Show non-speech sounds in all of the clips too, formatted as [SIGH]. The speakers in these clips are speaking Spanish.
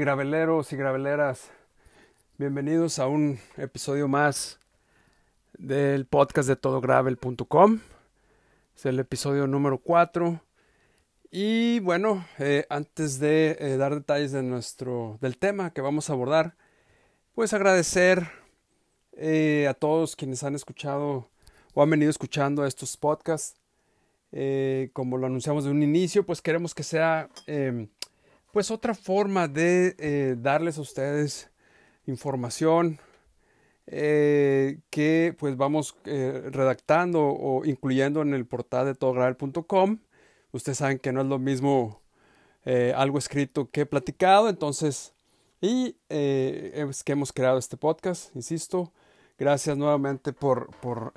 graveleros y graveleras, bienvenidos a un episodio más del podcast de todogravel.com. Es el episodio número 4. Y bueno, eh, antes de eh, dar detalles de nuestro, del tema que vamos a abordar, pues agradecer eh, a todos quienes han escuchado o han venido escuchando estos podcasts. como lo anunciamos de un inicio, pues queremos que sea em, pues otra forma de eh, darles a ustedes información eh, que pues vamos eh, redactando o incluyendo en el portal de todogravel.com. Ustedes saben que no es lo mismo algo escrito que platicado, entonces, y es que hemos creado este podcast, insisto. Gracias nuevamente por, por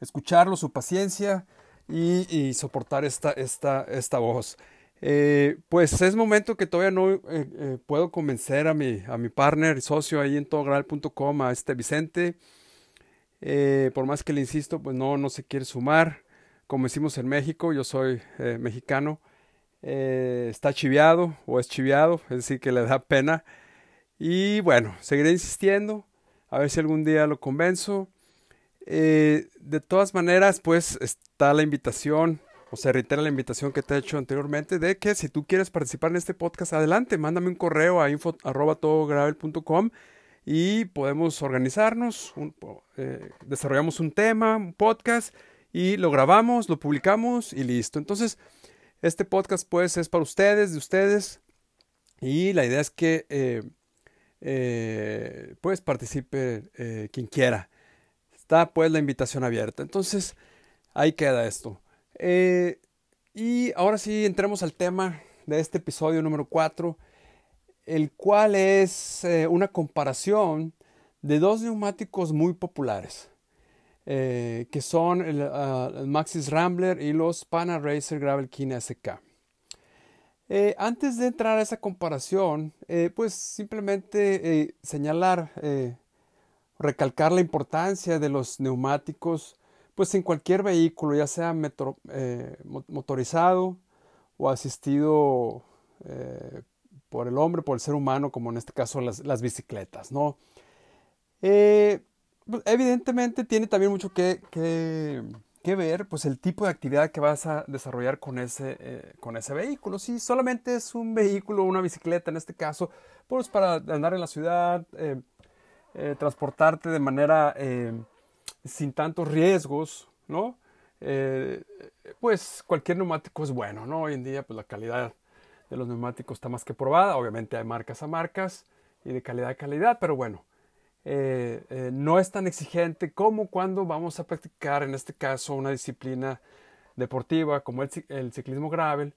escucharlo, su paciencia y, y soportar esta, esta, esta voz. Eh, pues es momento que todavía no eh, eh, puedo convencer a mi, a mi partner y socio ahí en togral.com, a este Vicente. por más que le insisto, pues no, no se quiere sumar. Como decimos en México, yo soy mexicano. está chiviado o es chiviado, es decir, que le da pena. Y bueno, seguiré insistiendo, a ver si algún día lo convenzo. de todas maneras, pues está la invitación o sea, reitera la invitación que te he hecho anteriormente de que si tú quieres participar en este podcast, adelante, mándame un correo a info y podemos organizarnos, eh, desarrollamos un tema, un podcast y lo grabamos, lo publicamos y listo. Entonces, este podcast pues es para ustedes, de ustedes y la idea es que eh, eh, pues participe quien quiera. Está pues la invitación abierta. Entonces, ahí queda esto. Eh, y ahora sí, entremos al tema de este episodio número 4, el cual es eh, una comparación de dos neumáticos muy populares, eh, que son ah, el, Maxis Rambler y los Pana Racer Gravel King SK. antes de entrar a esa comparación, pues simplemente señalar, recalcar la importancia de los neumáticos pues en cualquier vehículo, ya sea eh, motorizado o asistido eh, por el hombre, por el ser humano, como en este caso las, bicicletas, ¿no? Eh, pues, evidentemente tiene también mucho que, ver, pues el tipo de actividad que vas a desarrollar con ese, con ese vehículo. Si solamente es un vehículo, una bicicleta en este caso, pues para andar en la ciudad, transportarte de manera sin tantos riesgos, ¿no? Eh, pues cualquier neumático es bueno, ¿no? Hoy en día pues la calidad de los neumáticos está más que probada, obviamente hay marcas a marcas y de calidad a calidad, pero bueno, eh, eh, no es tan exigente como cuando vamos a practicar en este caso una disciplina deportiva como el, el ciclismo gravel,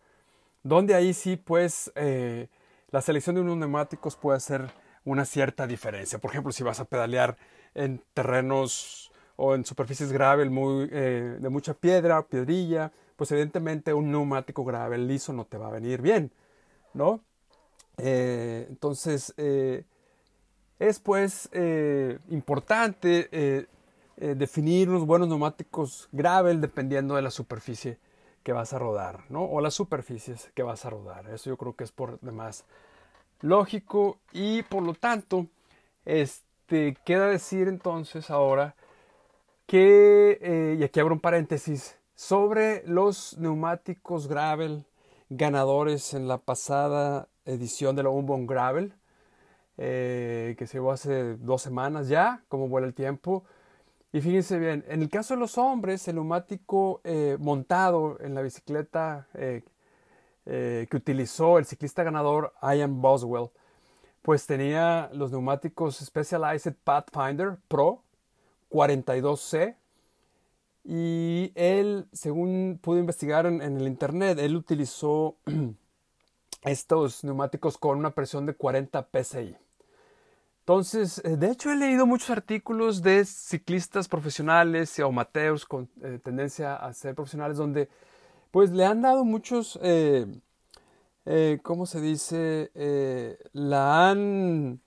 donde ahí sí pues la selección de unos neumáticos puede hacer una cierta diferencia. Por ejemplo, si vas a pedalear en terrenos o en superficies gravel muy, eh, de mucha piedra, piedrilla, pues evidentemente un neumático gravel liso no te va a venir bien, ¿no? Eh, entonces, eh, es pues importante definir unos buenos neumáticos gravel dependiendo de la superficie que vas a rodar, ¿no? O las superficies que vas a rodar. Eso yo creo que es por demás lógico y por lo tanto, este, queda decir entonces ahora que, eh, y aquí abro un paréntesis, sobre los neumáticos gravel ganadores en la pasada edición de la Umbon Gravel, eh, que se llevó hace dos semanas ya, como vuela el tiempo. Y fíjense bien, en el caso de los hombres, el neumático eh, montado en la bicicleta que utilizó el ciclista ganador Ian Boswell, pues tenía los neumáticos Specialized Pathfinder Pro 42C. Y él, según pude investigar en, el internet, él utilizó [CLEARS THROAT] estos neumáticos con una presión de 40 psi. Entonces, eh, de hecho he leído muchos artículos de ciclistas profesionales o amateurs con eh, tendencia a ser profesionales donde pues le han dado muchos, eh, ¿cómo se dice? la han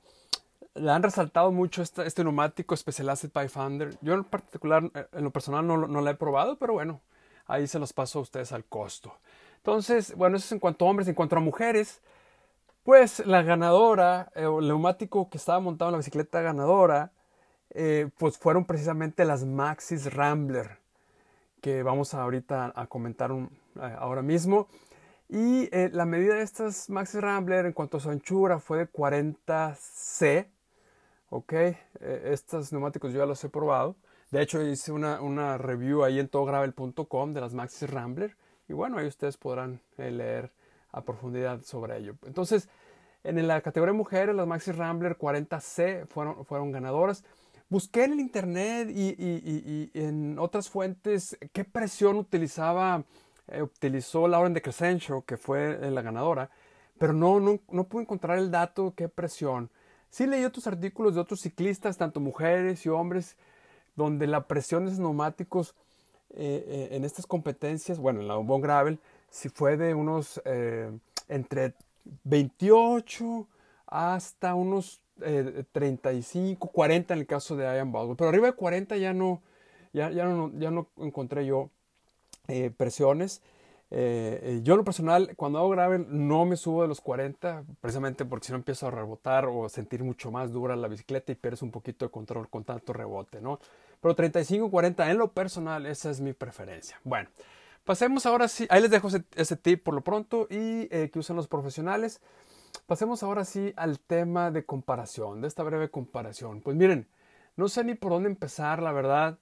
le han resaltado mucho este, este neumático Specialized Pathfinder. Yo en particular, eh, en lo personal, no, no lo he probado, pero bueno, ahí se los paso a ustedes al costo. Entonces, bueno, eso es en cuanto a hombres. En cuanto a mujeres, Pues la ganadora, eh, el neumático que estaba montado en la bicicleta ganadora, eh, pues fueron precisamente las Maxis Rambler, que vamos ahorita a comentar ahora mismo. Y la medida de estas Maxis Rambler en cuanto a su anchura fue de 40C. Ok, estos neumáticos yo ya los he probado. De hecho, hice una, una review ahí en todogravel.com de las Maxis Rambler. Y bueno, ahí ustedes podrán leer a profundidad sobre ello. Entonces, en la categoría mujeres, las Maxi Rambler 40C fueron, fueron ganadoras. Busqué en el internet y, en otras fuentes qué presión utilizaba, eh, utilizó Lauren de Crescencio, que fue la ganadora, pero no, no, no pude encontrar el dato qué presión. Sí leí otros artículos de otros ciclistas, tanto mujeres y hombres, donde la presión de neumáticos eh, eh, en estas competencias, bueno, en la Bon Gravel, si fue de unos eh, entre 28 hasta unos 35, 40 en el caso de Ian Baldwin. Pero arriba de 40 ya no, ya, ya no, ya no encontré yo presiones. Yo en lo personal, cuando hago gravel, no me subo de los 40, precisamente porque si no empiezo a rebotar o sentir mucho más dura la bicicleta y pierdes un poquito de control con tanto rebote, ¿no? Pero 35, 40 en lo personal, esa es mi preferencia. Bueno, pasemos ahora sí, ahí les dejo ese, tip por lo pronto y eh, que usan los profesionales. Pasemos ahora sí al tema de comparación, de esta breve comparación. Pues miren, no sé ni por dónde empezar, la verdad,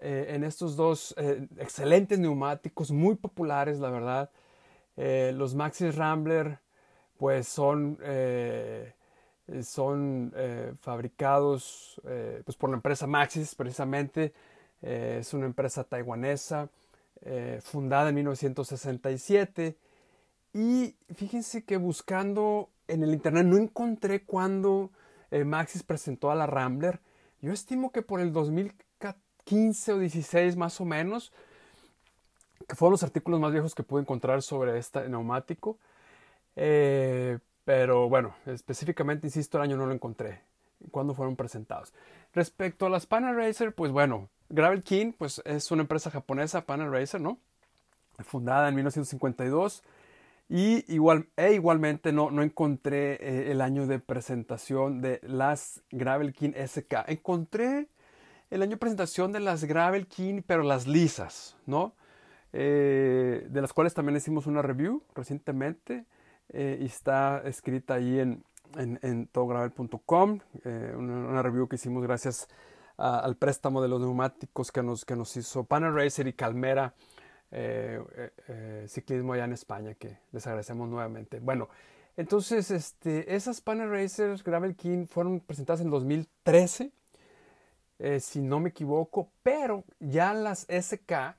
eh, en estos dos eh, excelentes neumáticos, muy populares, la verdad. los Maxis Rambler, pues son eh, son eh, fabricados eh, pues por la empresa Maxis precisamente. es una empresa taiwanesa fundada en 1967. Y fíjense que buscando en el internet no encontré cuando Maxis presentó a la Rambler. Yo estimo que por el 2015 o 16 más o menos, que fueron los artículos más viejos que pude encontrar sobre este neumático. Pero bueno, específicamente, insisto, el año no lo encontré. ¿Cuándo fueron presentados? Respecto a las Panel Racer, pues bueno, Gravel King, pues es una empresa japonesa, Panel Racer, ¿no? Fundada en 1952. Y igual, e igualmente no, no encontré eh, el año de presentación de las Gravel King SK. Encontré el año presentación de las Gravel King, pero las lisas, ¿no? Eh, de las cuales también hicimos una review recientemente. Eh, y está escrita ahí en, en, todogravel.com, eh, una, review que hicimos gracias al préstamo de los neumáticos que nos, que nos hizo Panel Racer y Calmera Ciclismo allá en España, que les agradecemos nuevamente. Bueno, entonces este, esas Panel Racers Gravel King fueron presentadas en 2013, si no me equivoco, pero ya las SK,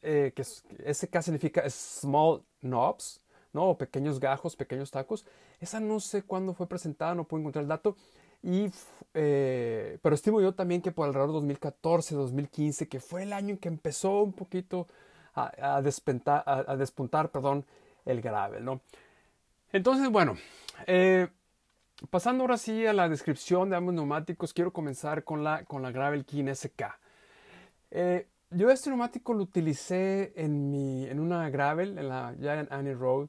que SK significa Small Knobs, ¿no? pequeños gajos, pequeños tacos. Esa no sé cuándo fue presentada, no puedo encontrar el dato. Y, eh, pero estimo yo también que por alrededor de 2014, 2015, que fue el año en que empezó un poquito a, a, despuntar perdón, el gravel, ¿no? Entonces, bueno, eh, pasando ahora sí a la descripción de ambos neumáticos, quiero comenzar con la, con la Gravel King SK. Eh, yo este neumático lo utilicé en, mi, en una gravel, en la Giant Annie Road,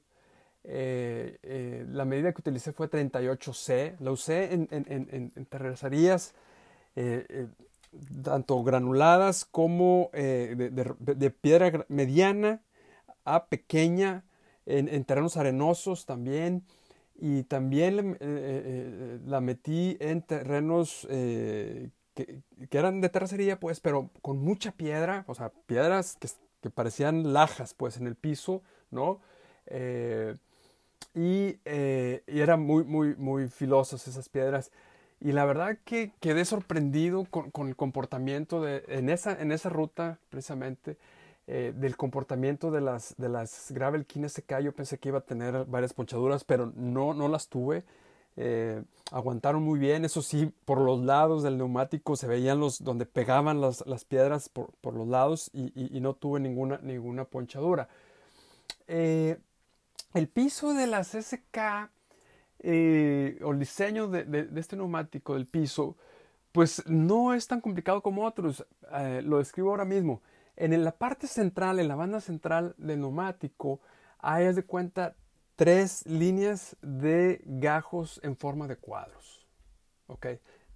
eh, eh, la medida que utilicé fue 38C. La usé en, en, en, eh, tanto granuladas como de, piedra mediana a pequeña, en, terrenos arenosos también. Y también la metí en terrenos que, eran de terracería, pues, pero con mucha piedra, o sea, piedras que, que parecían lajas, pues, en el piso, ¿no? Eh, y, eran muy, muy, muy filosas esas piedras. Y la verdad que quedé sorprendido con, con el comportamiento de, en esa, en esa ruta, precisamente, eh, del comportamiento de las, de las Gravel SK. Yo pensé que iba a tener varias ponchaduras, pero no, no las tuve. Eh, aguantaron muy bien, eso sí, por los lados del neumático se veían los donde pegaban las, las piedras por, por, los lados y, y, no tuve ninguna, ninguna ponchadura. Eh, el piso de las SK o el diseño de, este neumático del piso, pues no es tan complicado como otros. Lo describo ahora mismo. En la parte central, en la banda central del neumático, hay, de cuenta, tres líneas de gajos en forma de cuadros. ¿ok?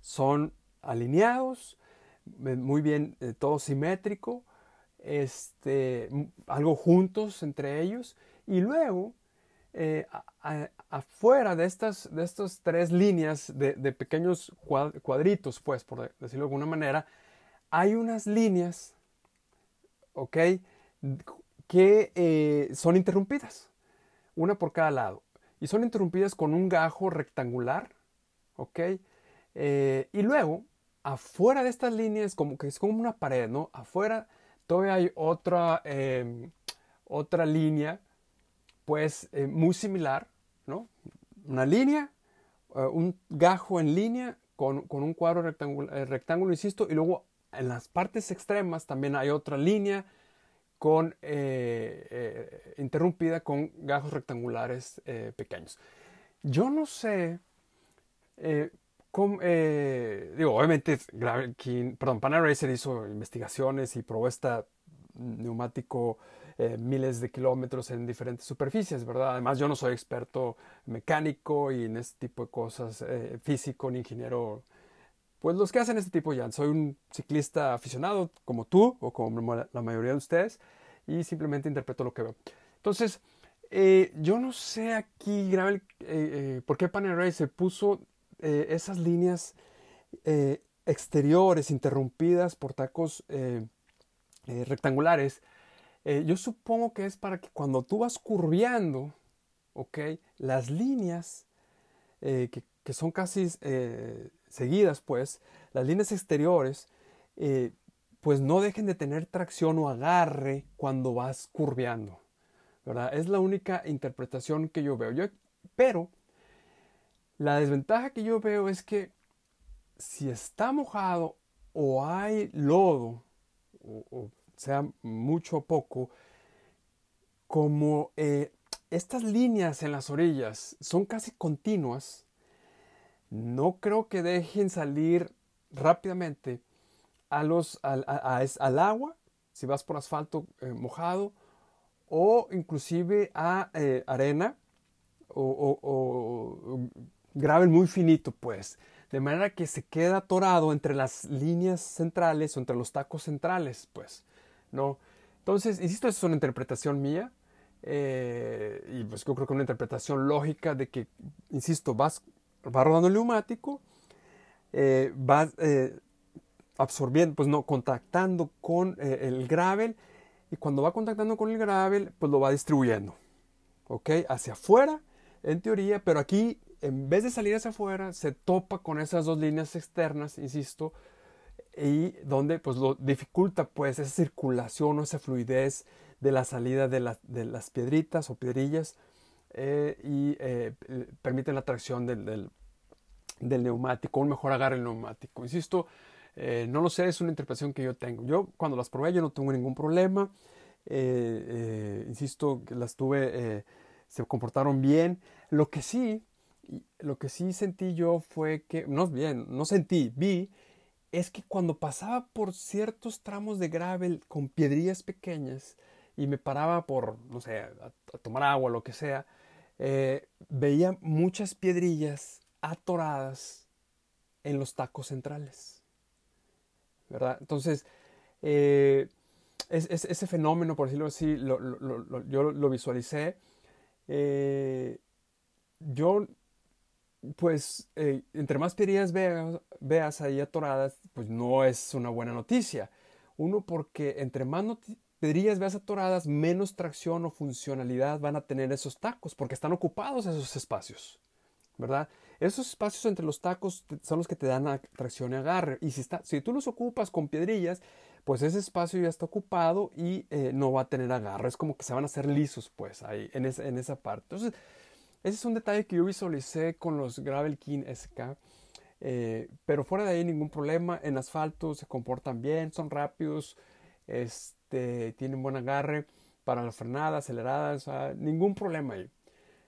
Son alineados, eh, muy bien, eh, todo simétrico, este, algo juntos entre ellos. Y luego, eh, afuera de estas, de estas tres líneas de, pequeños cuadritos, pues, por decirlo de alguna manera, hay unas líneas, ¿ok? Que son interrumpidas una por cada lado. Y son interrumpidas con un gajo rectangular, ¿ok? Eh, y luego, afuera de estas líneas, como que es como una pared, ¿no? Afuera todavía hay otra, em, otra línea, pues eh, muy similar, ¿no? Una línea, eh, un gajo en línea con, un cuadro rectángulo, rectángulo, insisto, y luego en las partes extremas también hay otra línea con, eh, eh, interrumpida con gajos rectangulares eh, pequeños. Yo no sé cómo, digo, obviamente, perdón, Panaracer hizo investigaciones y probó este neumático miles de kilómetros en diferentes superficies, ¿verdad? Además, yo no soy experto mecánico y en este tipo de cosas, físico ni ingeniero pues los que hacen este tipo ya. Soy un ciclista aficionado como tú o como la mayoría de ustedes y simplemente interpreto lo que veo. Entonces, eh, yo no sé aquí, Gravel, eh, eh, por qué Panel se puso esas líneas exteriores interrumpidas por tacos rectangulares. yo supongo que es para que cuando tú vas curveando, ¿ok? Las líneas que, son casi seguidas, pues, las líneas exteriores, eh, pues no dejen de tener tracción o agarre cuando vas curveando. ¿verdad? Es la única interpretación que yo veo. Yo, pero la desventaja que yo veo es que si está mojado o hay lodo, o, sea mucho o poco, como eh, estas líneas en las orillas son casi continuas, no creo que dejen salir rápidamente a los, al, al agua, si vas por asfalto eh, mojado, o inclusive a eh, arena o, o, gravel muy finito, pues. De manera que se queda atorado entre las líneas centrales o entre los tacos centrales, pues. ¿no? Entonces, insisto, es una interpretación mía. Eh, y pues yo creo que una interpretación lógica de que, insisto, vas va rodando el neumático, eh, va eh, absorbiendo, pues no, contactando con eh, el gravel y cuando va contactando con el gravel, pues lo va distribuyendo, ¿ok? Hacia afuera, en teoría, pero aquí, en vez de salir hacia afuera, se topa con esas dos líneas externas, insisto, y donde pues lo dificulta pues esa circulación o esa fluidez de la salida de, de las piedritas o piedrillas eh, y eh, permiten la tracción del, del, neumático, un mejor agarre el neumático. Insisto, eh, no lo sé, es una interpretación que yo tengo. Yo cuando las probé yo no tuve ningún problema. insisto, las tuve, se comportaron bien. Lo que sí, lo que sí sentí yo fue que, no bien, no sentí, vi, es que cuando pasaba por ciertos tramos de gravel con piedrillas pequeñas y me paraba por, no sé, a, tomar agua lo que sea, eh, veía muchas piedrillas atoradas en los tacos centrales. ¿Verdad? Entonces, eh, ese fenómeno, por decirlo así, yo lo visualicé. Eh, yo, pues, entre más piedrillas veas, veas ahí atoradas, pues no es una buena noticia. Uno, porque entre más, pedrillas veas atoradas, menos tracción o funcionalidad van a tener esos tacos porque están ocupados esos espacios, ¿verdad? Esos espacios entre los tacos son los que te dan tracción y agarre. Y si, está, si tú los ocupas con piedrillas, pues ese espacio ya está ocupado y eh, no va a tener agarre. Es como que se van a hacer lisos, pues, ahí, en, en esa parte. Entonces, ese es un detalle que yo visualicé con los Gravel King SK. Eh, pero fuera de ahí ningún problema. En asfalto se comportan bien, son rápidos. Este, tienen buen agarre para la frenada, aceleradas, ningún problema ahí.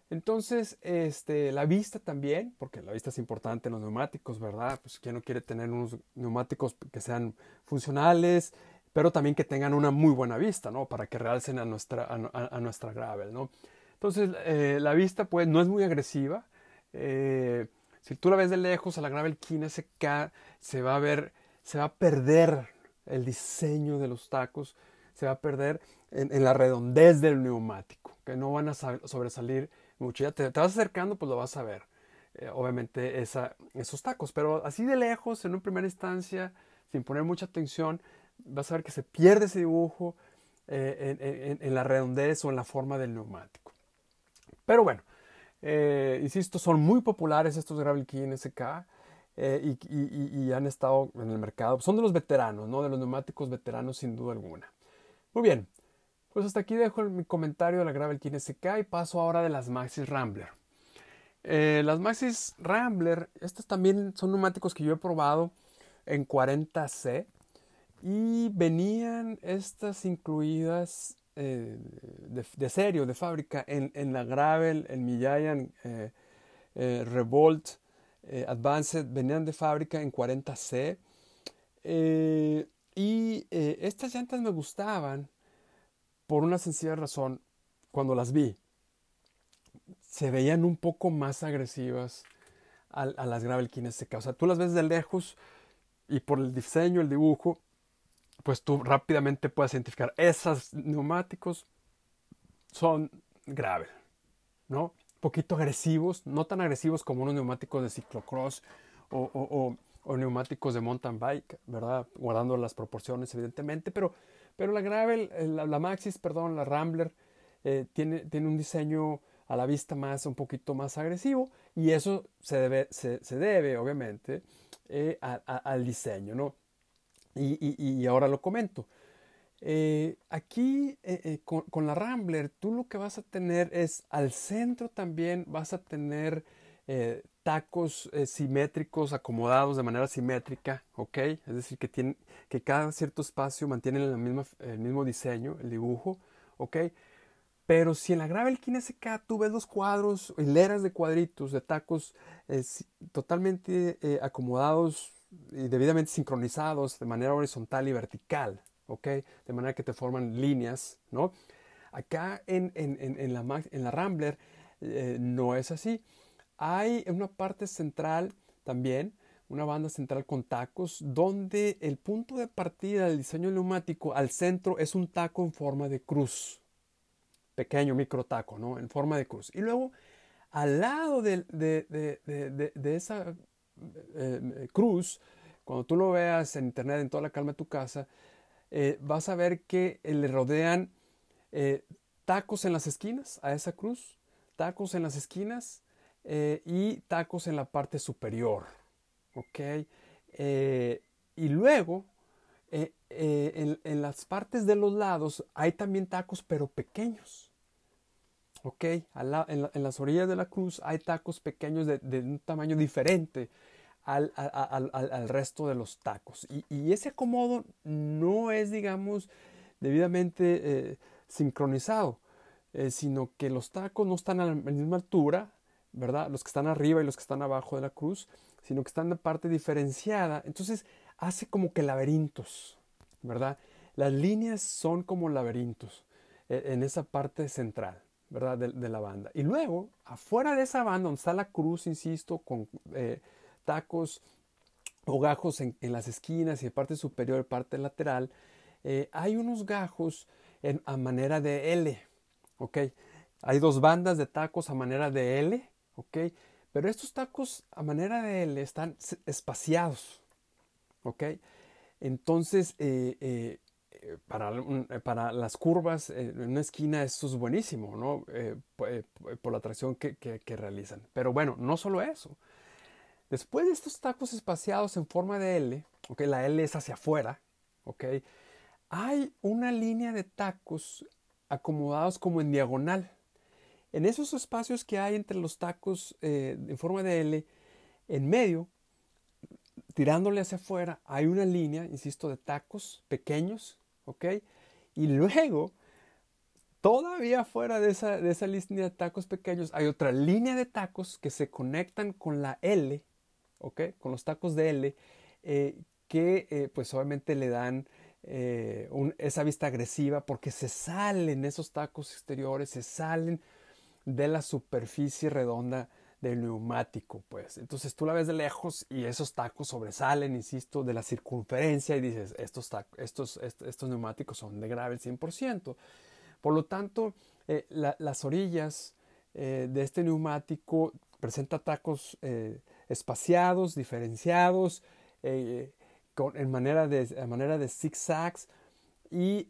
Entonces, este, la vista también, porque la vista es importante en los neumáticos, ¿verdad? Pues quién no quiere tener unos neumáticos que sean funcionales, pero también que tengan una muy buena vista, ¿no? Para que realcen a nuestra, a, nuestra gravel, ¿no? Entonces, eh, la vista pues no es muy agresiva. Eh, si tú la ves de lejos a la Gravel King SK, se va a ver, se va a perder el diseño de los tacos, se va a perder en, la redondez del neumático, que no van a sobresalir mucho. Ya te, vas acercando, pues lo vas a ver. Eh, obviamente esos tacos, pero así de lejos, en una primera instancia, sin poner mucha atención, vas a ver que se pierde ese dibujo en, en la redondez o en la forma del neumático. Pero bueno, eh, insisto, son muy populares estos Gravel Key NSK eh, y, han estado en el mercado. Son de los veteranos, ¿no? De los neumáticos veteranos sin duda alguna. Muy bien, pues hasta aquí dejo mi comentario de la Gravel Key NSK y paso ahora de las Maxis Rambler. Eh, las Maxis Rambler, estas también son neumáticos que yo he probado en 40C y venían estas incluidas eh, de, serio, de fábrica, en, la Gravel, en mi Giant eh, Revolt Advanced, venían de fábrica en 40C. Y estas llantas me gustaban por una sencilla razón. Cuando las vi, se veían un poco más agresivas a, las Gravel Kinetic. O sea, tú las ves de lejos y por el diseño, el dibujo, pues tú rápidamente puedes identificar esos neumáticos son gravel, ¿no? Un poquito agresivos, no tan agresivos como unos neumáticos de ciclocross o, neumáticos de mountain bike, ¿verdad? Guardando las proporciones, evidentemente, pero, pero la gravel, eh, la, Maxis, perdón, la Rambler, eh, tiene, tiene un diseño a la vista más, un poquito más agresivo y eso se debe, se, debe obviamente, eh, al diseño, ¿no? Y, ahora lo comento. Aquí eh, con, la Rambler, tú lo que vas a tener es al centro también vas a tener tacos simétricos acomodados de manera simétrica, ¿ok? Es decir, que, tienen, que cada cierto espacio mantiene la misma, el mismo diseño, el dibujo, ¿ok? Pero si en la Gravel King SK tú ves los cuadros, hileras de cuadritos, de tacos totalmente acomodados y debidamente sincronizados de manera horizontal y vertical, ¿ok? De manera que te forman líneas, ¿no? Acá en, en, en, la, en la, Rambler eh, no es así. Hay una parte central también, una banda central con tacos, donde el punto de partida del diseño neumático al centro es un taco en forma de cruz, pequeño micro taco, ¿no? En forma de cruz. Y luego, al lado de, de, de, de esa eh, cruz, cuando tú lo veas en internet, en toda la calma de tu casa, eh, vas a ver que eh, le rodean tacos en las esquinas a esa cruz, tacos en las esquinas y tacos en la parte superior. ¿Ok? y luego, en, las partes de los lados hay también tacos, pero pequeños. ¿Ok? en, las orillas de la cruz hay tacos pequeños de, de un tamaño diferente al, al, resto de los tacos. Y, ese acomodo no es, digamos, debidamente eh, sincronizado, eh, sino que los tacos no están a la misma altura, ¿verdad? Los que están arriba y los que están abajo de la cruz, sino que están de parte diferenciada. Entonces hace como que laberintos, ¿verdad? Las líneas son como laberintos eh, en esa parte central. ¿verdad? De, la banda. Y luego, afuera de esa banda, donde está la cruz, insisto, con tacos o gajos en, las esquinas y en parte superior parte lateral, eh, hay unos gajos en, a manera de L, ¿ok? Hay dos bandas de tacos a manera de L, ¿ok? Pero estos tacos a manera de L están espaciados, ¿ok? Entonces, eh, eh, para, para, las curvas en una esquina esto es buenísimo, ¿no? por, la tracción que, que realizan. Pero bueno, no solo eso. Después de estos tacos espaciados en forma de L, okay, la L es hacia afuera, okay, hay una línea de tacos acomodados como en diagonal. En esos espacios que hay entre los tacos eh, en forma de L, en medio, tirándole hacia afuera, hay una línea, insisto, de tacos pequeños, ¿ok? Y luego, todavía fuera de esa, de esa línea de tacos pequeños, hay otra línea de tacos que se conectan con la L, con los tacos de L, eh, que eh, pues obviamente le dan esa vista agresiva porque se salen esos tacos exteriores, se salen de la superficie redonda del neumático, pues. Entonces tú la ves de lejos y esos tacos sobresalen, insisto, de la circunferencia y dices, estos, estos, estos, neumáticos son de gravel 100%. Por lo tanto, eh, las orillas eh, de este neumático presenta tacos eh, espaciados, diferenciados, en manera de, manera de zigzags, y,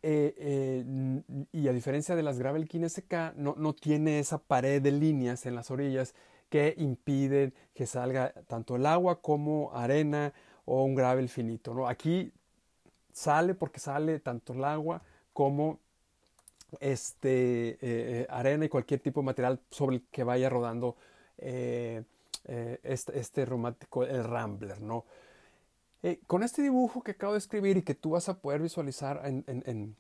y, a diferencia de las Gravel King SK, no, no, tiene esa pared de líneas en las orillas que impiden que salga tanto el agua como arena o un gravel finito. ¿no? Aquí sale porque sale tanto el agua como este, eh, eh, arena y cualquier tipo de material sobre el que vaya rodando eh, este, este romántico, el Rambler. ¿no? Con este dibujo que acabo de escribir y que tú vas a poder visualizar en,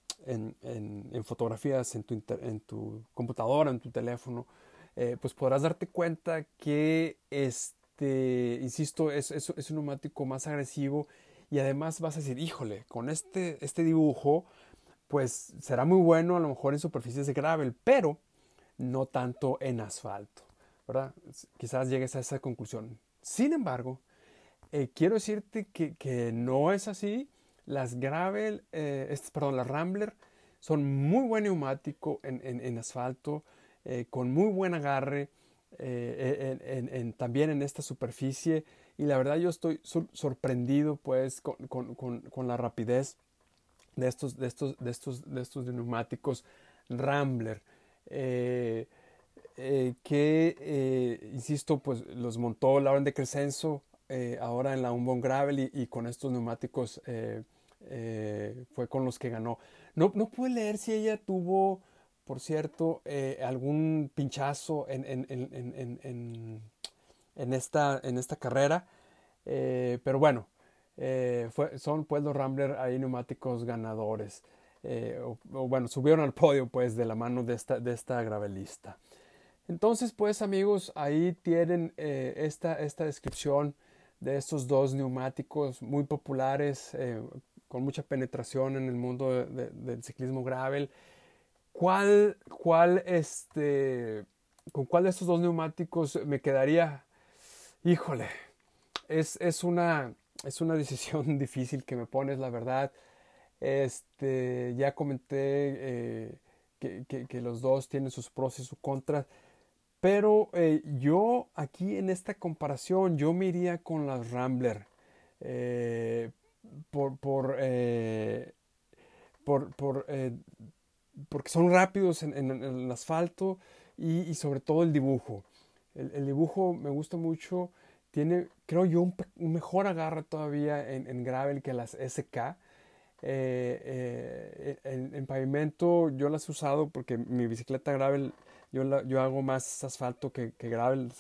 fotografías en tu, en tu computadora, en tu teléfono, eh, pues podrás darte cuenta que, este, insisto, es, es, un neumático más agresivo y además vas a decir, híjole, con este, este dibujo, pues será muy bueno a lo mejor en superficies de gravel, pero no tanto en asfalto, ¿verdad? Quizás llegues a esa conclusión. Sin embargo, eh, quiero decirte que, que, no es así. Las gravel, eh, perdón, las Rambler son muy buen neumático en, en, en asfalto. Eh, con muy buen agarre eh, en, también en esta superficie y la verdad yo estoy sorprendido pues con, la rapidez de estos, de estos, de estos, de estos neumáticos Rambler. Eh, que, insisto, pues los montó Lauren de Crescenzo ahora en la Umbon Gravel y, con estos neumáticos fue con los que ganó. No, no pude leer si ella tuvo por cierto, eh, algún pinchazo en, en, esta, en esta carrera. Eh, pero bueno, eh, son pues los Rambler ahí neumáticos ganadores. O, bueno, subieron al podio pues de la mano de esta, de esta gravelista. Entonces pues amigos, ahí tienen esta, esta descripción de estos dos neumáticos muy populares, con mucha penetración en el mundo del ciclismo gravel. ¿Cuál, cuál, este, con cuál de estos dos neumáticos me quedaría? Híjole, es, es, una, es una decisión [LAUGHS] difícil que me pones, la verdad. Este, ya comenté eh, que, que, los dos tienen sus pros y sus contras. Pero eh, yo aquí en esta comparación, yo me iría con las Rambler. Eh, por, por, por, por porque son rápidos en, el asfalto y, sobre todo el dibujo. El, dibujo me gusta mucho, tiene, creo yo, un, mejor agarre todavía en, gravel que las SK. Eh, eh, en, pavimento yo las he usado porque mi bicicleta gravel yo, yo hago más asfalto que, que gravel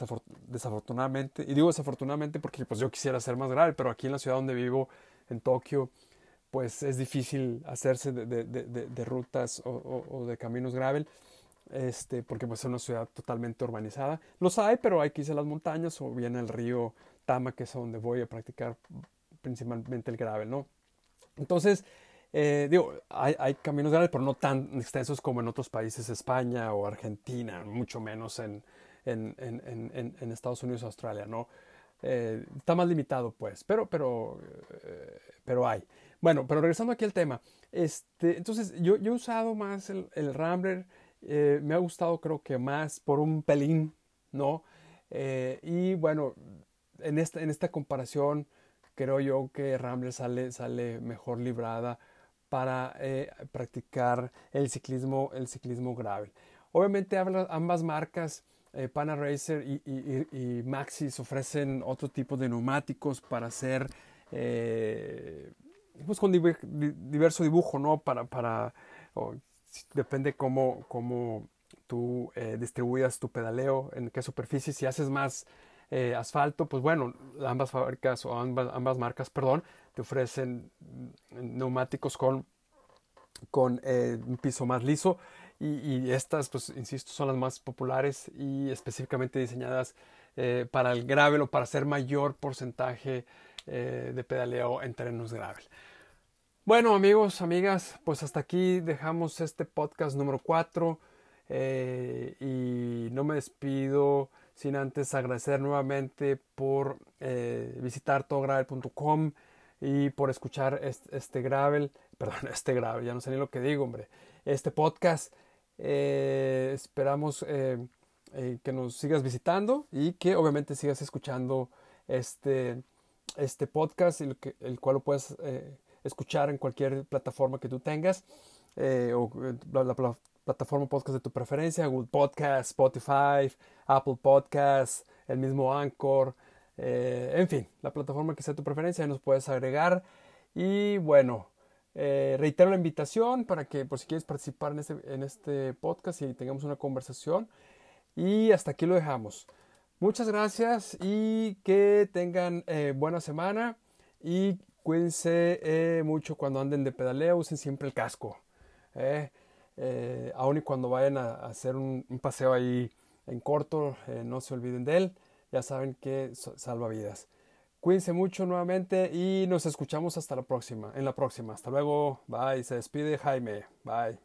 desafortunadamente y digo desafortunadamente porque pues yo quisiera hacer más gravel pero aquí en la ciudad donde vivo en Tokio pues es difícil hacerse de, rutas o, de caminos gravel, este, porque pues es una ciudad totalmente urbanizada. Los hay, pero hay que irse a las montañas o bien al río Tama, que es donde voy a practicar principalmente el gravel, ¿no? Entonces, eh, digo, hay, caminos gravel, pero no tan extensos como en otros países, España o Argentina, mucho menos en, en, Estados Unidos o Australia, ¿no? Eh, está más limitado, pues, pero, pero, eh, pero hay. Bueno, pero regresando aquí al tema. Este, entonces, yo, yo he usado más el, el Rambler. Me ha gustado, creo que más por un pelín, ¿no? Y bueno, en esta, en esta comparación, creo yo que Rambler sale, sale mejor librada para eh, practicar el ciclismo, el ciclismo gravel. Obviamente ambas marcas, Pana Racer y, y, Maxis, ofrecen otro tipo de neumáticos para hacer pues con diverso dibujo, ¿no? Para, para depende cómo, cómo tú eh, distribuyas tu pedaleo, en qué superficie, si haces más eh, asfalto, pues bueno, ambas fábricas o ambas, ambas marcas, perdón, te ofrecen neumáticos con, con eh, un piso más liso y, estas, pues insisto, son las más populares y específicamente diseñadas para el gravel o para hacer mayor porcentaje de pedaleo en terrenos gravel. Bueno amigos, amigas, pues hasta aquí dejamos este podcast número 4. y no me despido sin antes agradecer nuevamente por visitar todogravel.com y por escuchar este, gravel, [LAUGHS] perdón, este gravel, ya no sé ni lo que digo, hombre, este podcast. esperamos que nos sigas visitando y que obviamente sigas escuchando este, este podcast, el, el cual lo puedes eh, escuchar en cualquier plataforma que tú tengas, eh, o eh, la, plataforma podcast de tu preferencia, Google Podcast, Spotify, Apple Podcast, el mismo Anchor, en fin, la plataforma que sea tu preferencia, nos puedes agregar. Y bueno, reitero la invitación para que por si quieres participar en este, en este podcast y tengamos una conversación. Y hasta aquí lo dejamos. Muchas gracias y que tengan eh, buena semana y cuídense eh, mucho cuando anden de pedaleo, usen siempre el casco. Eh, aun y cuando vayan a, hacer un, paseo ahí en corto, no se olviden de él ya saben que salva vidas. Cuídense mucho nuevamente y nos escuchamos hasta la próxima, en la próxima. Hasta luego, bye, se despide Jaime, bye.